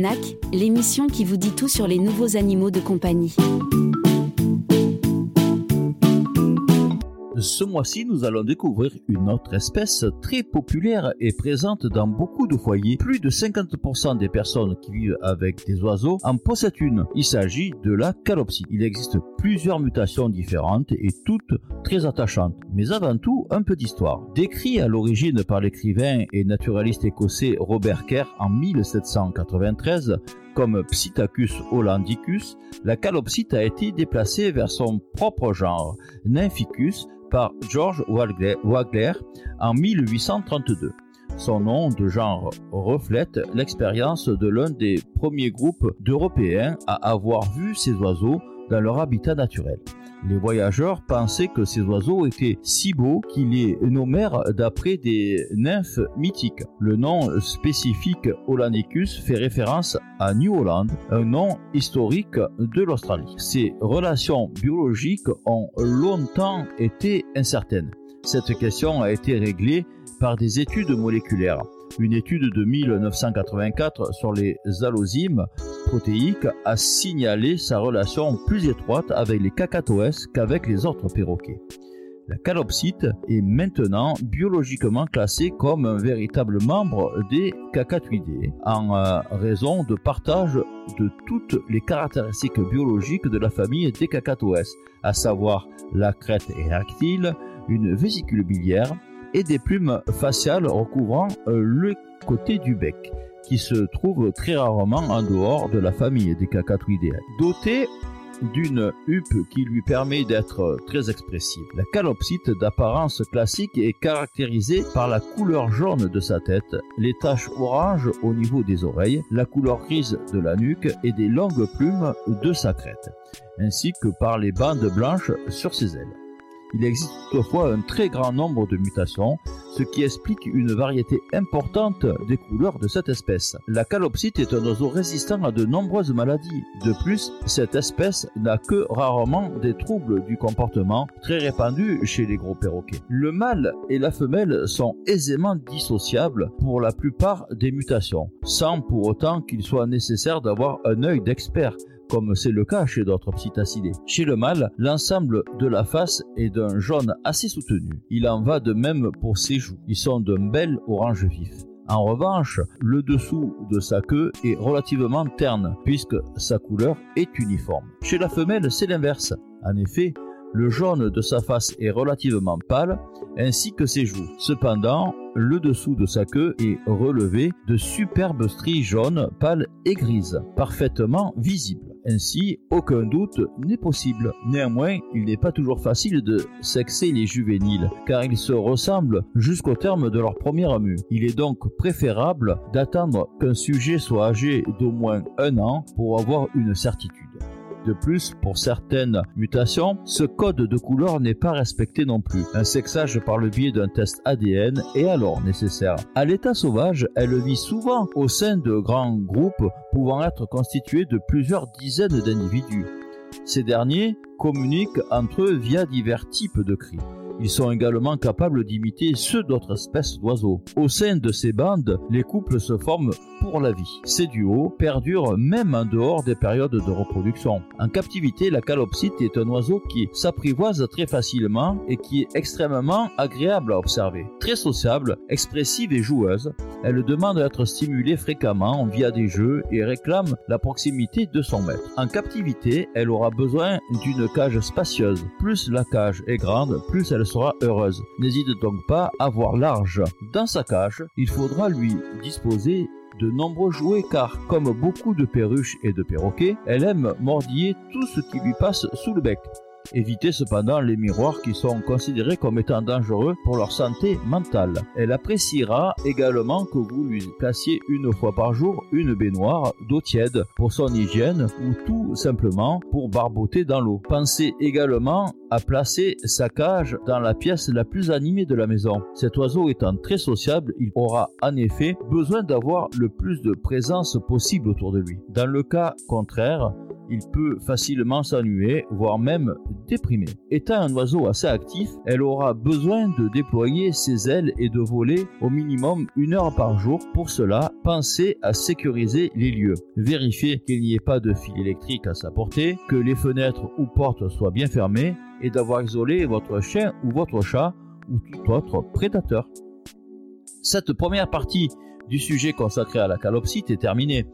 NAC, l'émission qui vous dit tout sur les nouveaux animaux de compagnie. Ce mois-ci, nous allons découvrir une autre espèce très populaire et présente dans beaucoup de foyers. Plus de 50% des personnes qui vivent avec des oiseaux en possèdent une. Il s'agit de la calopsite. Il existe plusieurs mutations différentes et toutes très attachantes. Mais avant tout, un peu d'histoire. Décrit à l'origine par l'écrivain et naturaliste écossais Robert Kerr en 1793, comme Psittacus hollandicus, la calopsite a été déplacée vers son propre genre, Nymphicus, par George Wagler en 1832. Son nom de genre reflète l'expérience de l'un des premiers groupes d'Européens à avoir vu ces oiseaux dans leur habitat naturel. Les voyageurs pensaient que ces oiseaux étaient si beaux qu'ils les nommèrent d'après des nymphes mythiques. Le nom spécifique Hollandicus fait référence à New Holland, un nom historique de l'Australie. Ces relations biologiques ont longtemps été incertaines. Cette question a été réglée par des études moléculaires. Une étude de 1984 sur les allozymes protéiques a signalé sa relation plus étroite avec les cacatoès qu'avec les autres perroquets. La calopsite est maintenant biologiquement classée comme un véritable membre des cacatoïdés en euh, raison de partage de toutes les caractéristiques biologiques de la famille des cacatoès, à savoir la crête érectile, une vésicule biliaire, et des plumes faciales recouvrant euh, le côté du bec, qui se trouve très rarement en dehors de la famille des cacatoïdés. Doté d'une huppe qui lui permet d'être très expressive. La calopsite d'apparence classique est caractérisée par la couleur jaune de sa tête, les taches orange au niveau des oreilles, la couleur grise de la nuque et des longues plumes de sa crête, ainsi que par les bandes blanches sur ses ailes. Il existe toutefois un très grand nombre de mutations, ce qui explique une variété importante des couleurs de cette espèce. La calopsite est un oiseau résistant à de nombreuses maladies. De plus, cette espèce n'a que rarement des troubles du comportement très répandus chez les gros perroquets. Le mâle et la femelle sont aisément dissociables pour la plupart des mutations, sans pour autant qu'il soit nécessaire d'avoir un œil d'expert comme c'est le cas chez d'autres psittacidés. Chez le mâle, l'ensemble de la face est d'un jaune assez soutenu. Il en va de même pour ses joues. Ils sont d'un bel orange vif. En revanche, le dessous de sa queue est relativement terne, puisque sa couleur est uniforme. Chez la femelle, c'est l'inverse. En effet, le jaune de sa face est relativement pâle, ainsi que ses joues. Cependant, le dessous de sa queue est relevé de superbes stries jaunes, pâles et grises, parfaitement visibles. Ainsi, aucun doute n'est possible. Néanmoins, il n'est pas toujours facile de sexer les juvéniles, car ils se ressemblent jusqu'au terme de leur première mue. Il est donc préférable d'attendre qu'un sujet soit âgé d'au moins un an pour avoir une certitude. De plus, pour certaines mutations, ce code de couleur n'est pas respecté non plus. Un sexage par le biais d'un test ADN est alors nécessaire. À l'état sauvage, elle vit souvent au sein de grands groupes pouvant être constitués de plusieurs dizaines d'individus. Ces derniers communiquent entre eux via divers types de cris. Ils sont également capables d'imiter ceux d'autres espèces d'oiseaux. Au sein de ces bandes, les couples se forment pour la vie. Ces duos perdurent même en dehors des périodes de reproduction. En captivité, la calopsite est un oiseau qui s'apprivoise très facilement et qui est extrêmement agréable à observer. Très sociable, expressive et joueuse, elle demande à être stimulée fréquemment via des jeux et réclame la proximité de son maître. En captivité, elle aura besoin d'une cage spacieuse. Plus la cage est grande, plus elle sera heureuse. N'hésite donc pas à voir large. Dans sa cage, il faudra lui disposer de nombreux jouets car, comme beaucoup de perruches et de perroquets, elle aime mordiller tout ce qui lui passe sous le bec. Évitez cependant les miroirs qui sont considérés comme étant dangereux pour leur santé mentale. Elle appréciera également que vous lui placiez une fois par jour une baignoire d'eau tiède pour son hygiène ou tout simplement pour barboter dans l'eau. Pensez également à placer sa cage dans la pièce la plus animée de la maison. Cet oiseau étant très sociable, il aura en effet besoin d'avoir le plus de présence possible autour de lui. Dans le cas contraire, il peut facilement s'ennuyer, voire même déprimer. Étant un oiseau assez actif, elle aura besoin de déployer ses ailes et de voler au minimum une heure par jour. Pour cela, pensez à sécuriser les lieux. Vérifiez qu'il n'y ait pas de fil électrique à sa portée, que les fenêtres ou portes soient bien fermées et d'avoir isolé votre chien ou votre chat ou tout autre prédateur. Cette première partie du sujet consacré à la calopsite est terminée.